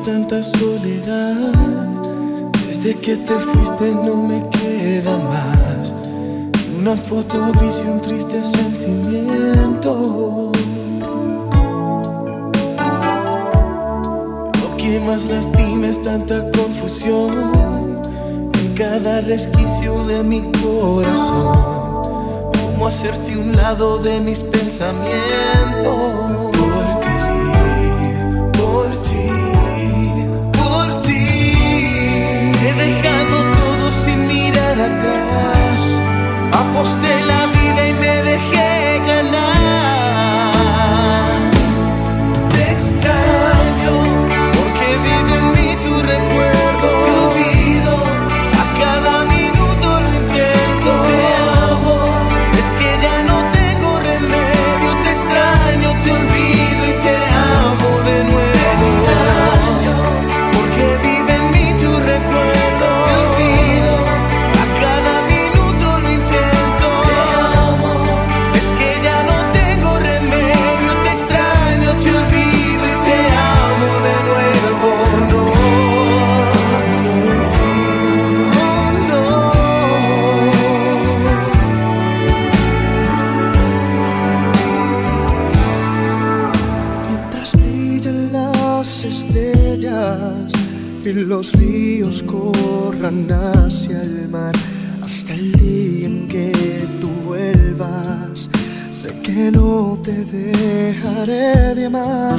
tanta soledad. Desde que te fuiste no me queda más. Una foto gris y un triste sentimiento. Lo que más lastima es tanta confusión en cada resquicio de mi corazón cómo hacerte un lado de mis pensamientos. Atrás. Aposté la vida y me dejé ganar. Te dejaré de amar.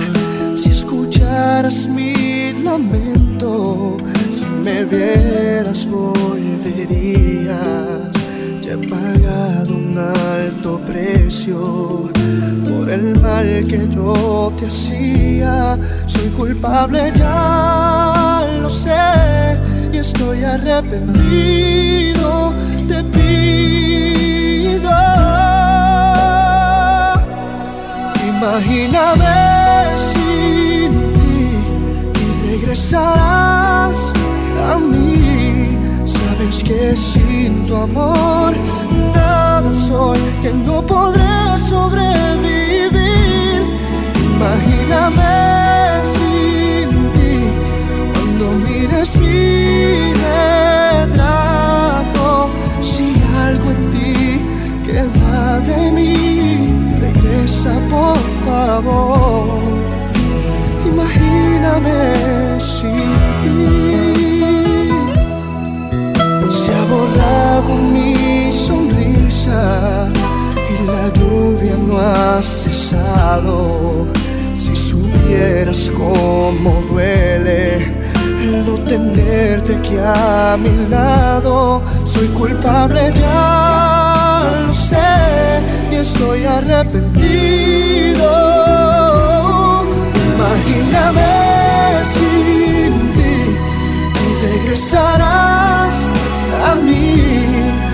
Si escucharas mi lamento, si me vieras volverías. Ya he pagado un alto precio por el mal que yo te hacía. Soy culpable, ya lo sé, y estoy arrepentido. Te pido, imagíname sin ti y regresarás a mí. Sabes que sin tu amor nada soy, que no podré sobrevivir. Imagíname sin ti cuando mires mi retrato. Si algo en ti queda de mí, regresa por favor. Imagíname sin ti. Se ha borrado mi sonrisa y la lluvia no ha cesado. Si supieras cómo duele el no tenerte aquí a mi lado, soy culpable ya lo sé y estoy arrepentido. Imagíname sin ti y regresarás a mí.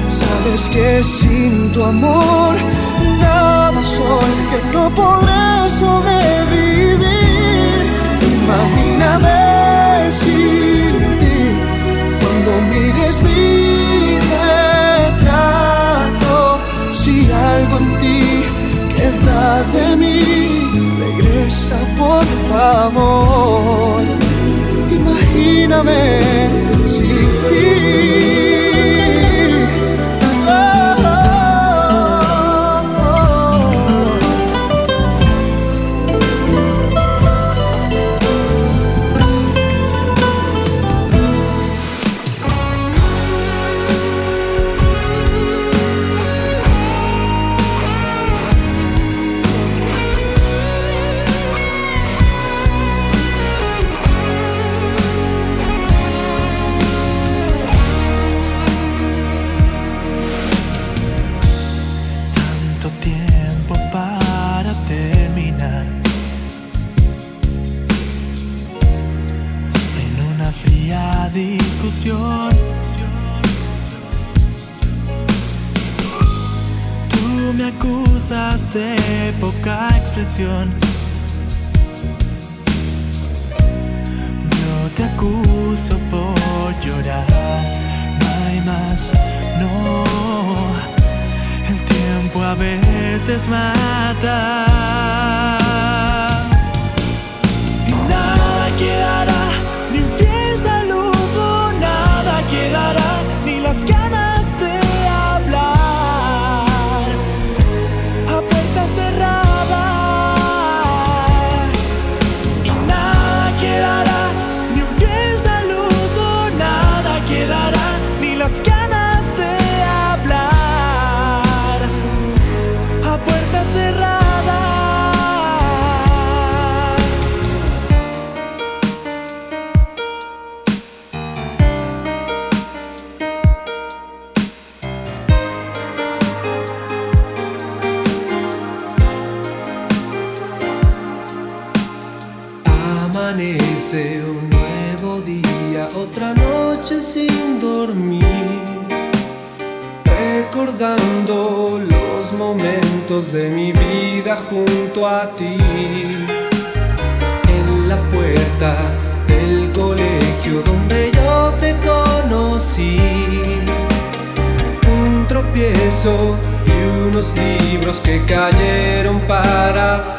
Sabes que sin tu amor nada soy, que no podré sobrevivir. Imagíname sin ti cuando mires mi retrato. Si algo en ti de mí, regresa por favor. Imagíname sin ti. Amanece un nuevo día, otra noche sin dormir, recordando los momentos de mi vida junto a ti. En la puerta del colegio donde yo te conocí, un tropiezo y unos libros que cayeron para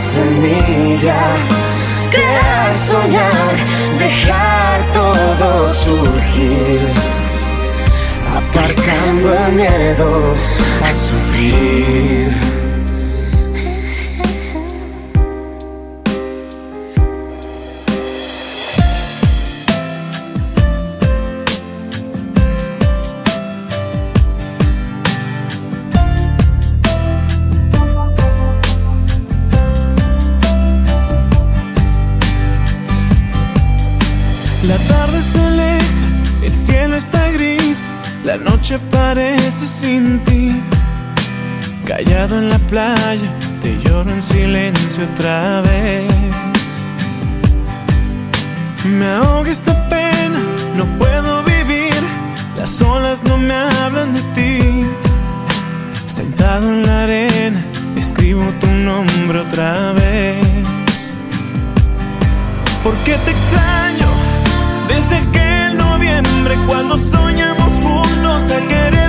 semilla crear, soñar, dejar todo surgir, aparcando el miedo a sufrir. Sin ti. Callado en la playa, te lloro en silencio otra vez. Me ahoga esta pena, no puedo vivir, las olas no me hablan de ti. Sentado en la arena, escribo tu nombre otra vez. ¿Por qué te extraño? Desde aquel noviembre cuando soñamos juntos a querernos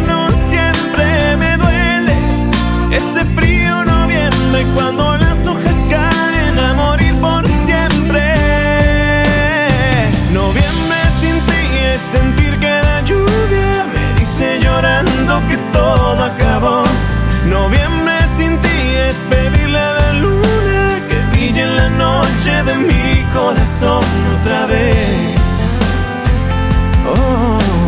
cuando las hojas caen a morir por siempre. Noviembre sin ti es sentir que la lluvia me dice llorando que todo acabó. Noviembre sin ti es pedirle a la luna que brille en la noche de mi corazón otra vez otra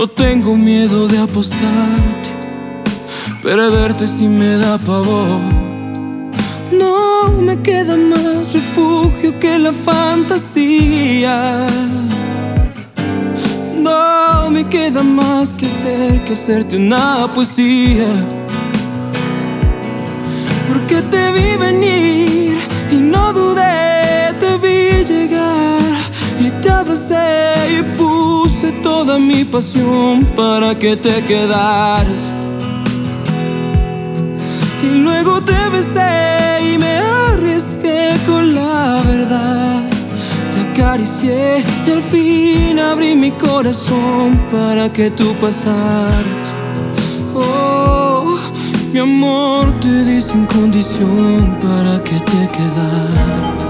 No tengo miedo de apostarte, perderte si me da pavor. No me queda más refugio que la fantasía. No me queda más que hacer que hacerte una poesía. Porque te vi venir y no dudé, te abracé y puse toda mi pasión para que te quedaras. Y luego te besé y me arriesgué con la verdad. Te acaricié y al fin abrí mi corazón para que tú pasaras. Oh, mi amor te di sin condición para que te quedaras.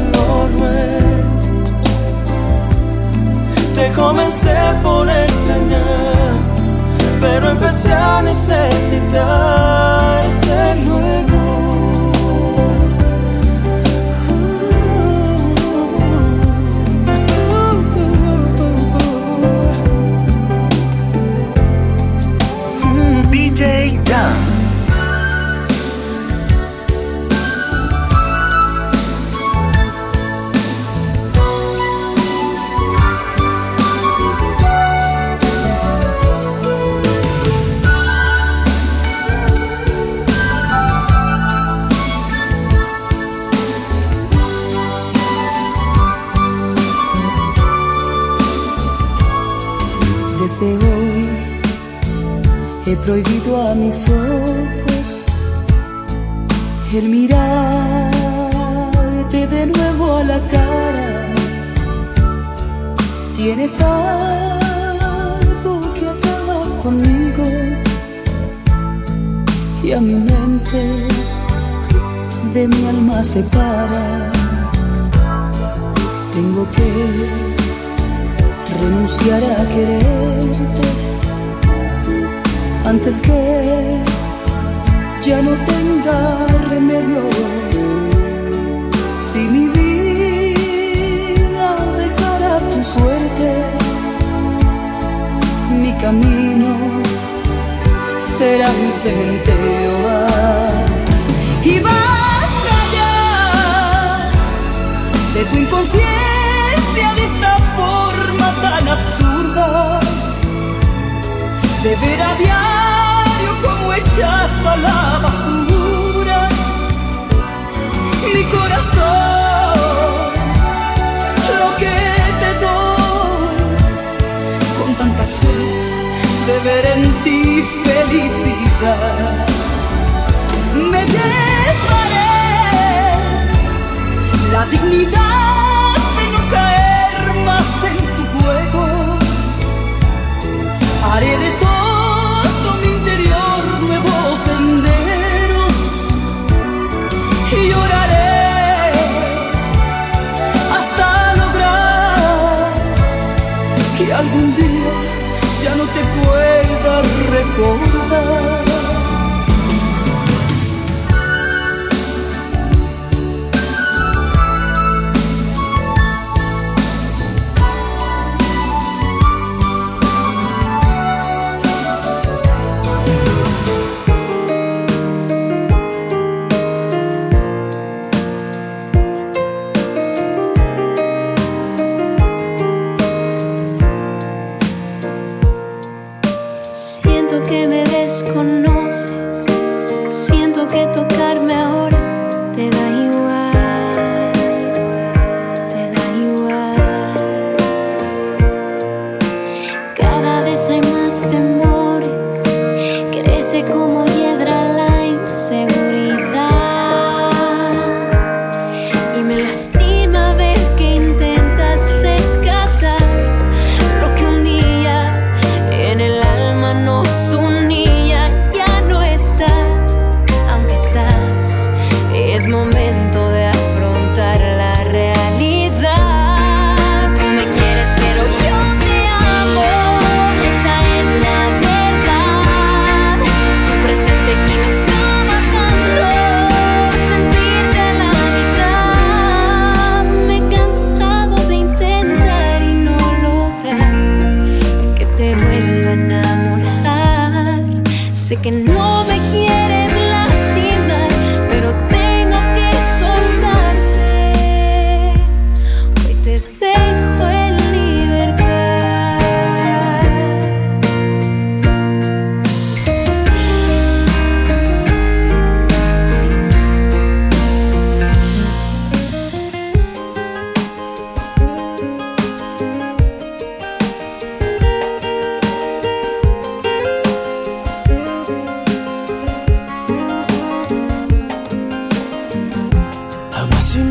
Te comencé por extrañar, pero empecé a necesitarte luego. DJ. Prohibido a mis ojos el mirarte de nuevo a la cara. Tienes algo que acaba conmigo y a mi mente de mi alma separa. Tengo que renunciar a quererte antes que ya no tenga remedio. Si mi vida dejara tu suerte, mi camino será un cementerio. Y basta ya de tu inconsciencia de esta forma tan absurda de ver a diario como echas a la basura mi corazón, lo que te doy con tanta fe de ver en ti felicidad. Me llevaré la dignidad algún día ya no te pueda recordar.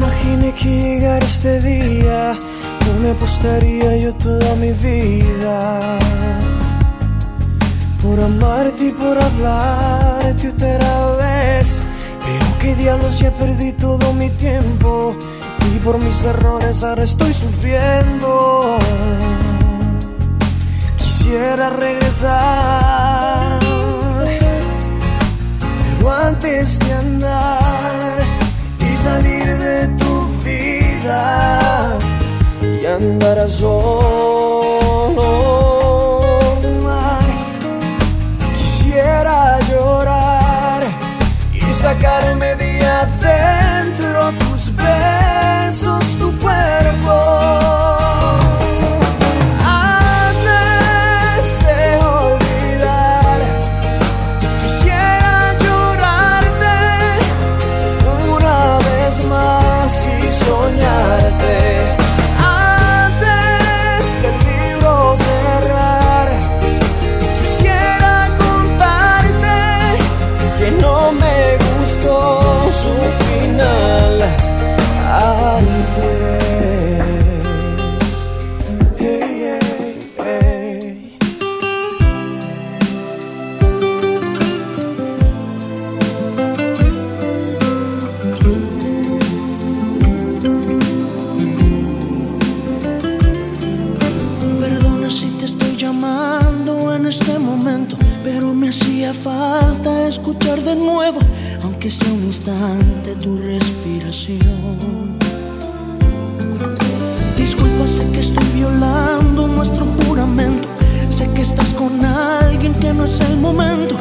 imaginé que llegara este día, no me apostaría yo toda mi vida. Por amarte y por hablarte otra vez, pero que diablos ya perdí todo mi tiempo y por mis errores ahora estoy sufriendo. Quisiera regresar, pero antes de andar salir de tu vida y andar solo. Quisiera llorar y sacarme de adentro tus besos, tu cuerpo. constante tu respiración. Disculpa, sé que estoy violando nuestro juramento. Sé que estás con alguien que no es el momento.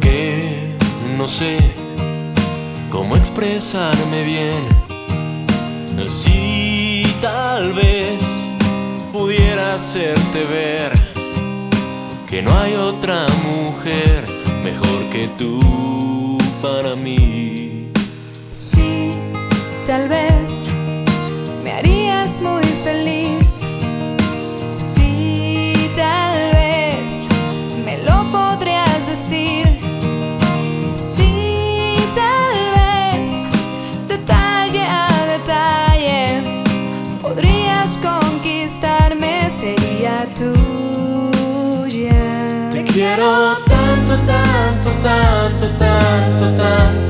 que no sé cómo expresarme bien. Si tal vez pudiera hacerte ver que no hay otra mujer mejor que tú para mí. Sí, tal vez me harías muy feliz cantar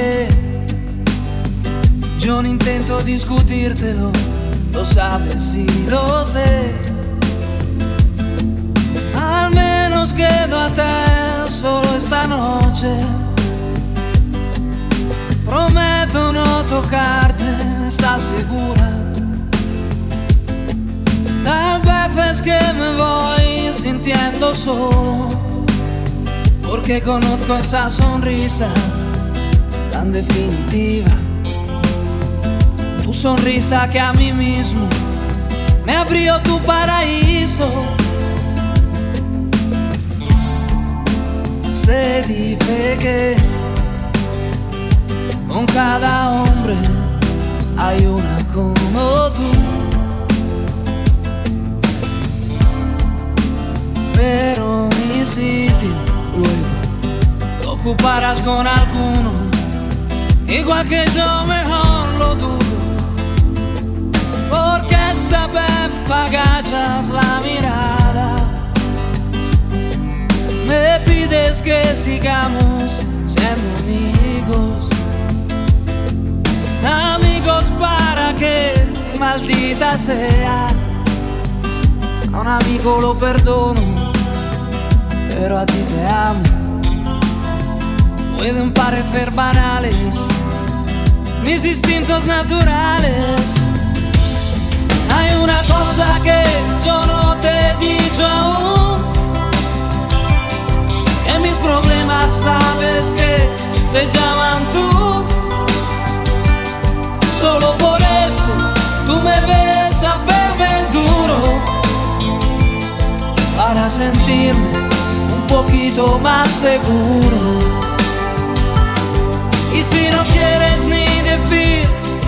marchas y que yo no intento discutírtelo, lo sabes y lo sé. Al menos quedo a te solo esta noche. Prometo no tocarte, ¿estás segura? Tal vez es que me voy sintiendo solo, porque conozco esa sonrisa tan definitiva. Tu sonrisa que a mí mismo me abrió tu paraíso. Se dice que con cada hombre hay una como tú. Pero mi sitio luego lo ocuparás con alguno, igual que yo mejor lo dudo. Porque esta vez agachas la mirada, me pides que sigamos siendo amigos. Amigos para que maldita sea A un amigo lo perdono Pero a ti te amo Pueden parecer banales Mis instintos naturales. Hay una cosa que yo no te he dicho aún. Que mis problemas sabes que se llaman tú. Solo por eso tú me ves a verme duro. Para sentirme un poquito más seguro. Y si no quieres ni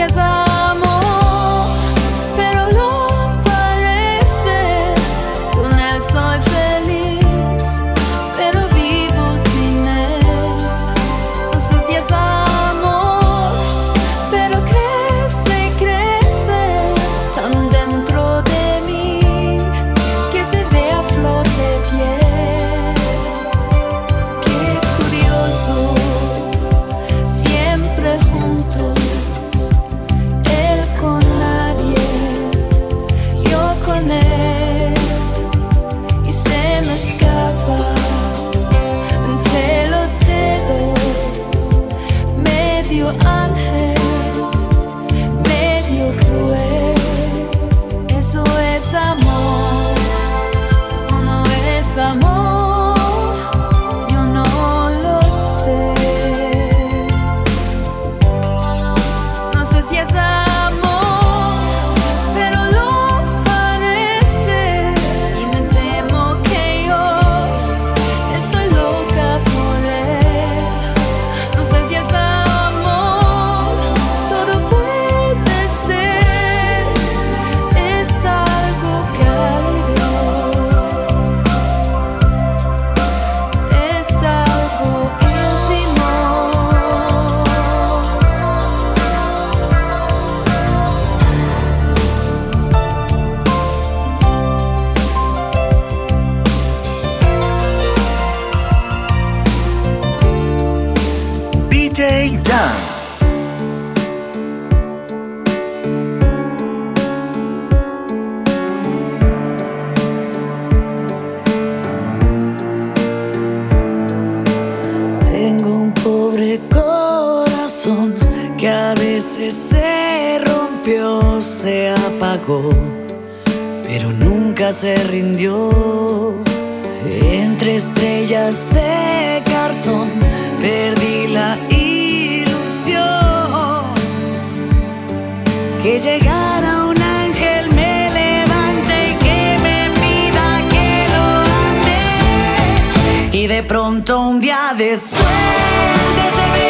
No sé que a veces se rompió, se apagó, pero nunca se rindió. Entre estrellas de cartón perdí la ilusión que llegara un ángel me levante que me pida que lo ame. Y de pronto un día de suerte se me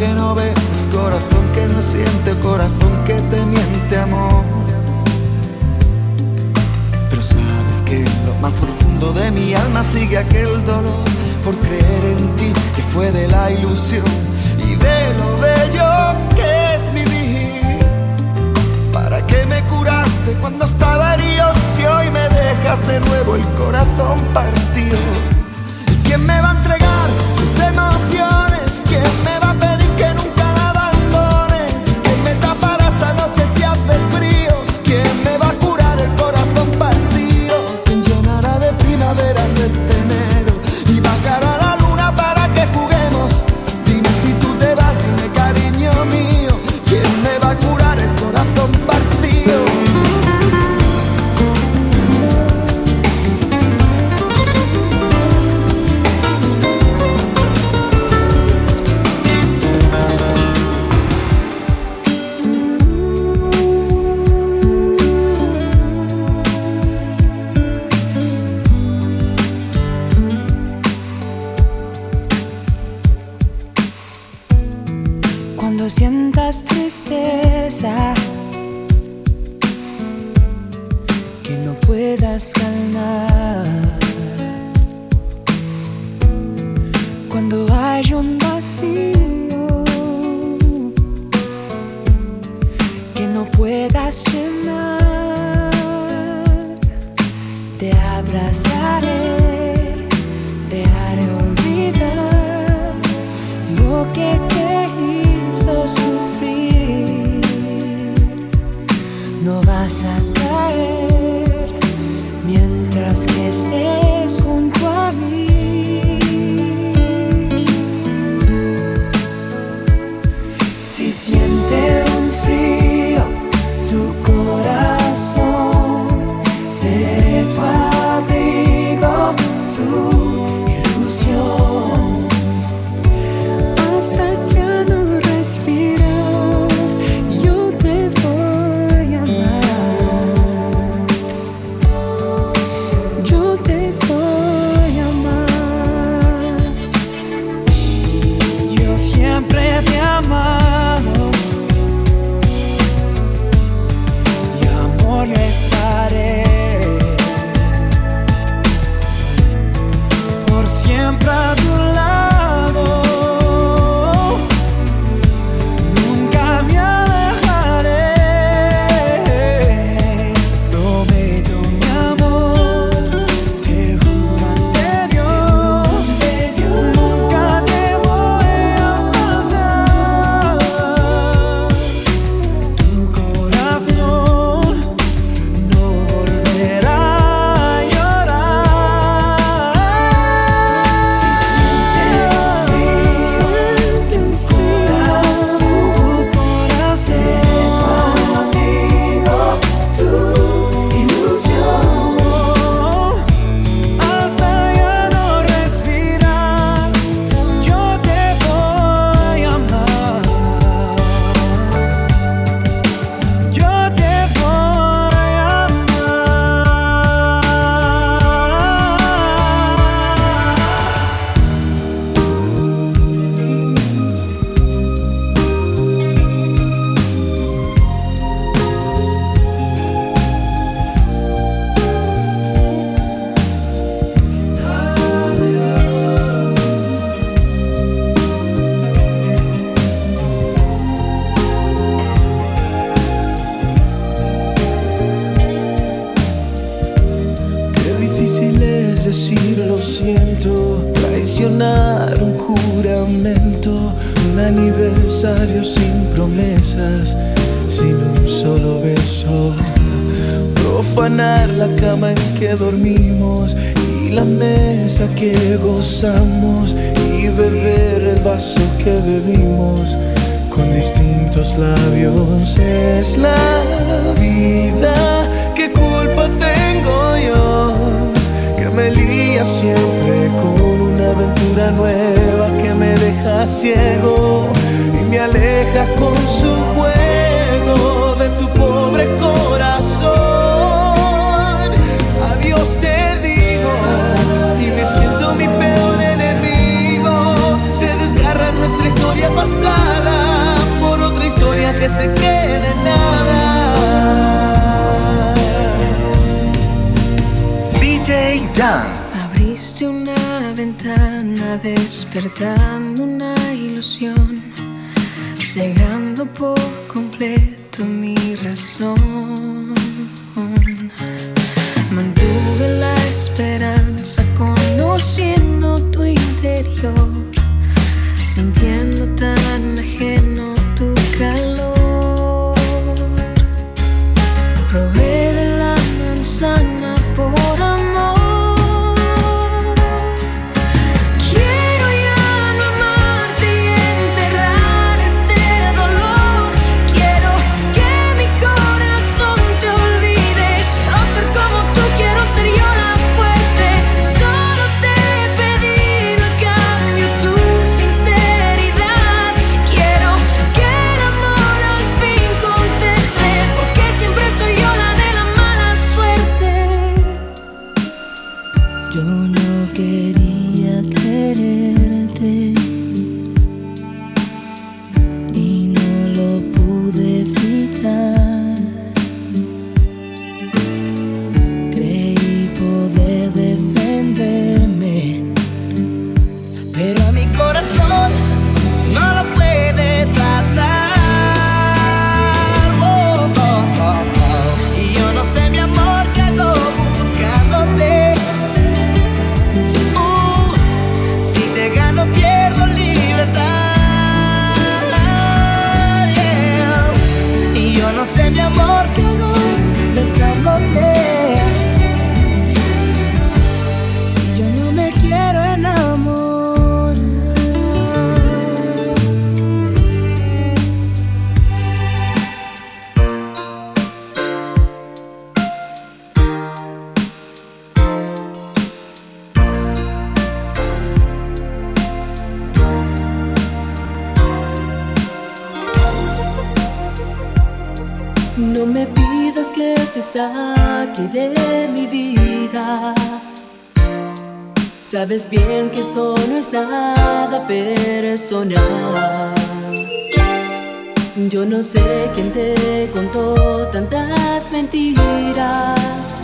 que no ves, corazón que no siente, corazón que te miente, amor. Pero sabes que lo más profundo de mi alma sigue aquel dolor por creer en ti que fue de la ilusión y de lo bello profanar la cama en que dormimos y la mesa que gozamos y beber el vaso que bebimos con distintos labios. Es la vida, ¿qué culpa tengo yo? Que me lía siempre con una aventura nueva que me deja ciego y me aleja con su juego de tu pobre corazón. historia pasada por otra historia que se quede en nada. DJ Jan. Abriste una ventana despertando una ilusión, cegando por completo mi razón. Mantuve la esperanza conociendo tu interior, sintiendo Sabes bien que esto no es nada personal. Yo no sé quién te contó tantas mentiras.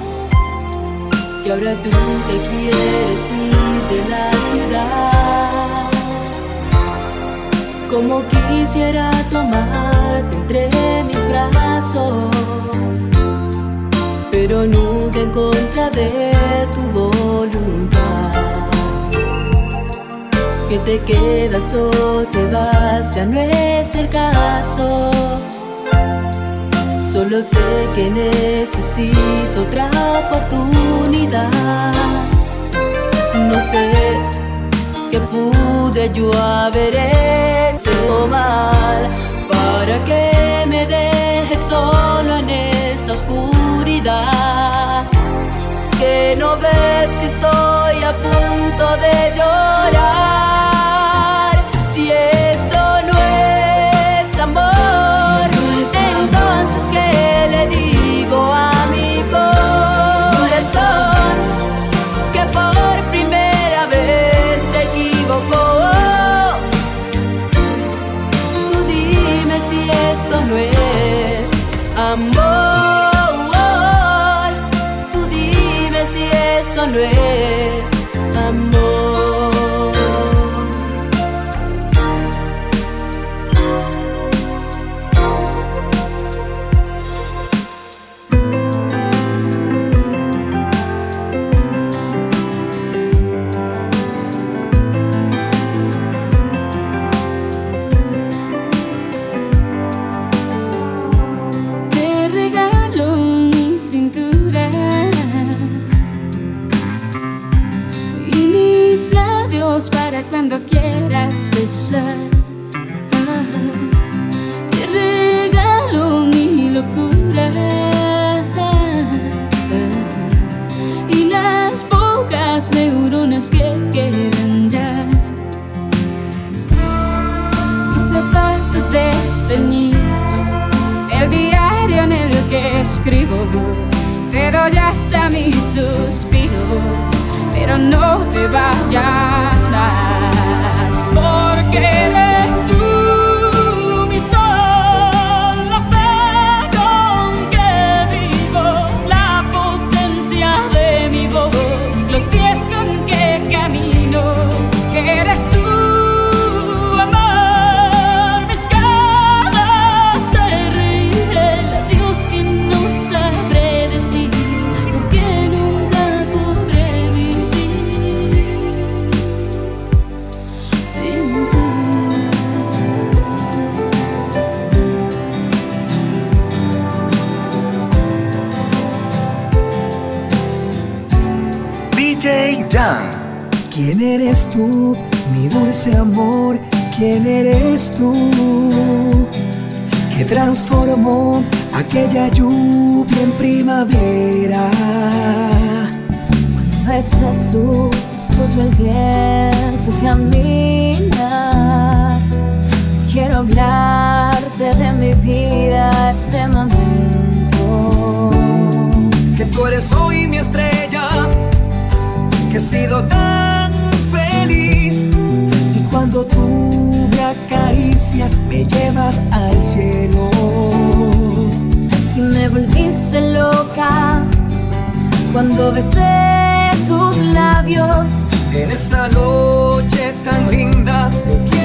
Que ahora tú te quieres ir de la ciudad. Como quisiera tomarte entre mis brazos, pero nunca en contra de tu voluntad que te quedas o te vas ya no es el caso. Solo sé que necesito otra oportunidad. No sé qué pude yo haber hecho mal para que me dejes solo en esta oscuridad. Que no ves que estoy a punto de llorar. Te doy hasta mis suspiros, pero no te vayas ¿Quién eres tú, mi dulce amor? ¿Quién eres tú? Que transformó aquella lluvia en primavera. A veces tú escucho el viento caminar. Quiero hablarte de mi vida, este momento. Que tú eres hoy mi estrella, que he sido tan cuando tú me acaricias, me llevas al cielo. Y me volviste loca cuando besé tus labios. En esta noche tan linda te quiero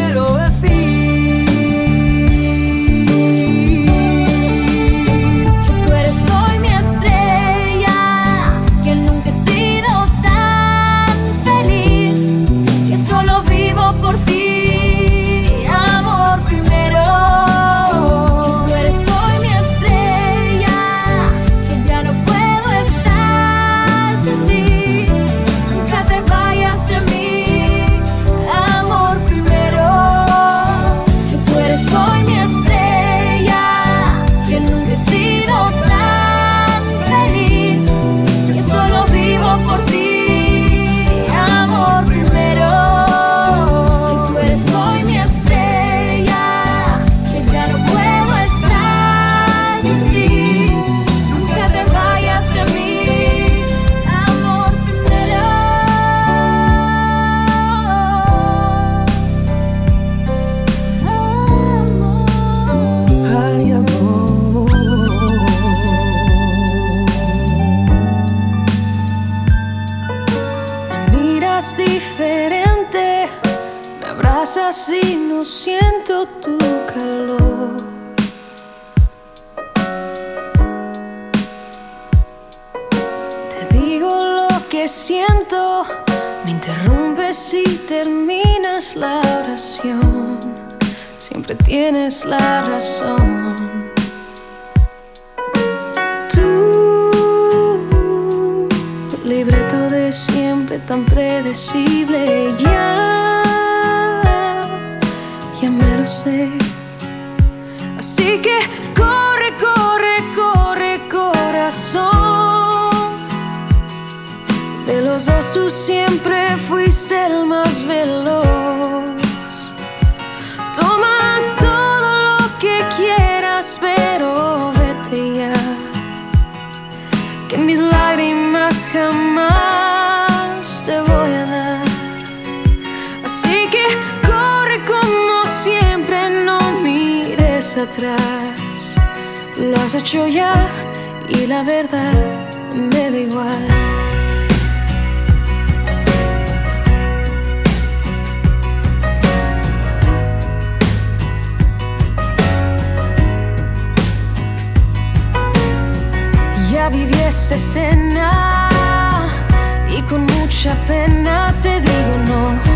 tienes la razón. Tú, libreto de siempre tan predecible, ya, ya me lo sé. Así que corre, corre, corre, corazón. De los dos tú siempre fuiste el más veloz. jamás te voy a dar. Así que corre como siempre, no mires atrás. Lo has hecho ya y la verdad me da igual. Ya viví esta escena mucha pena te digo no.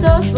those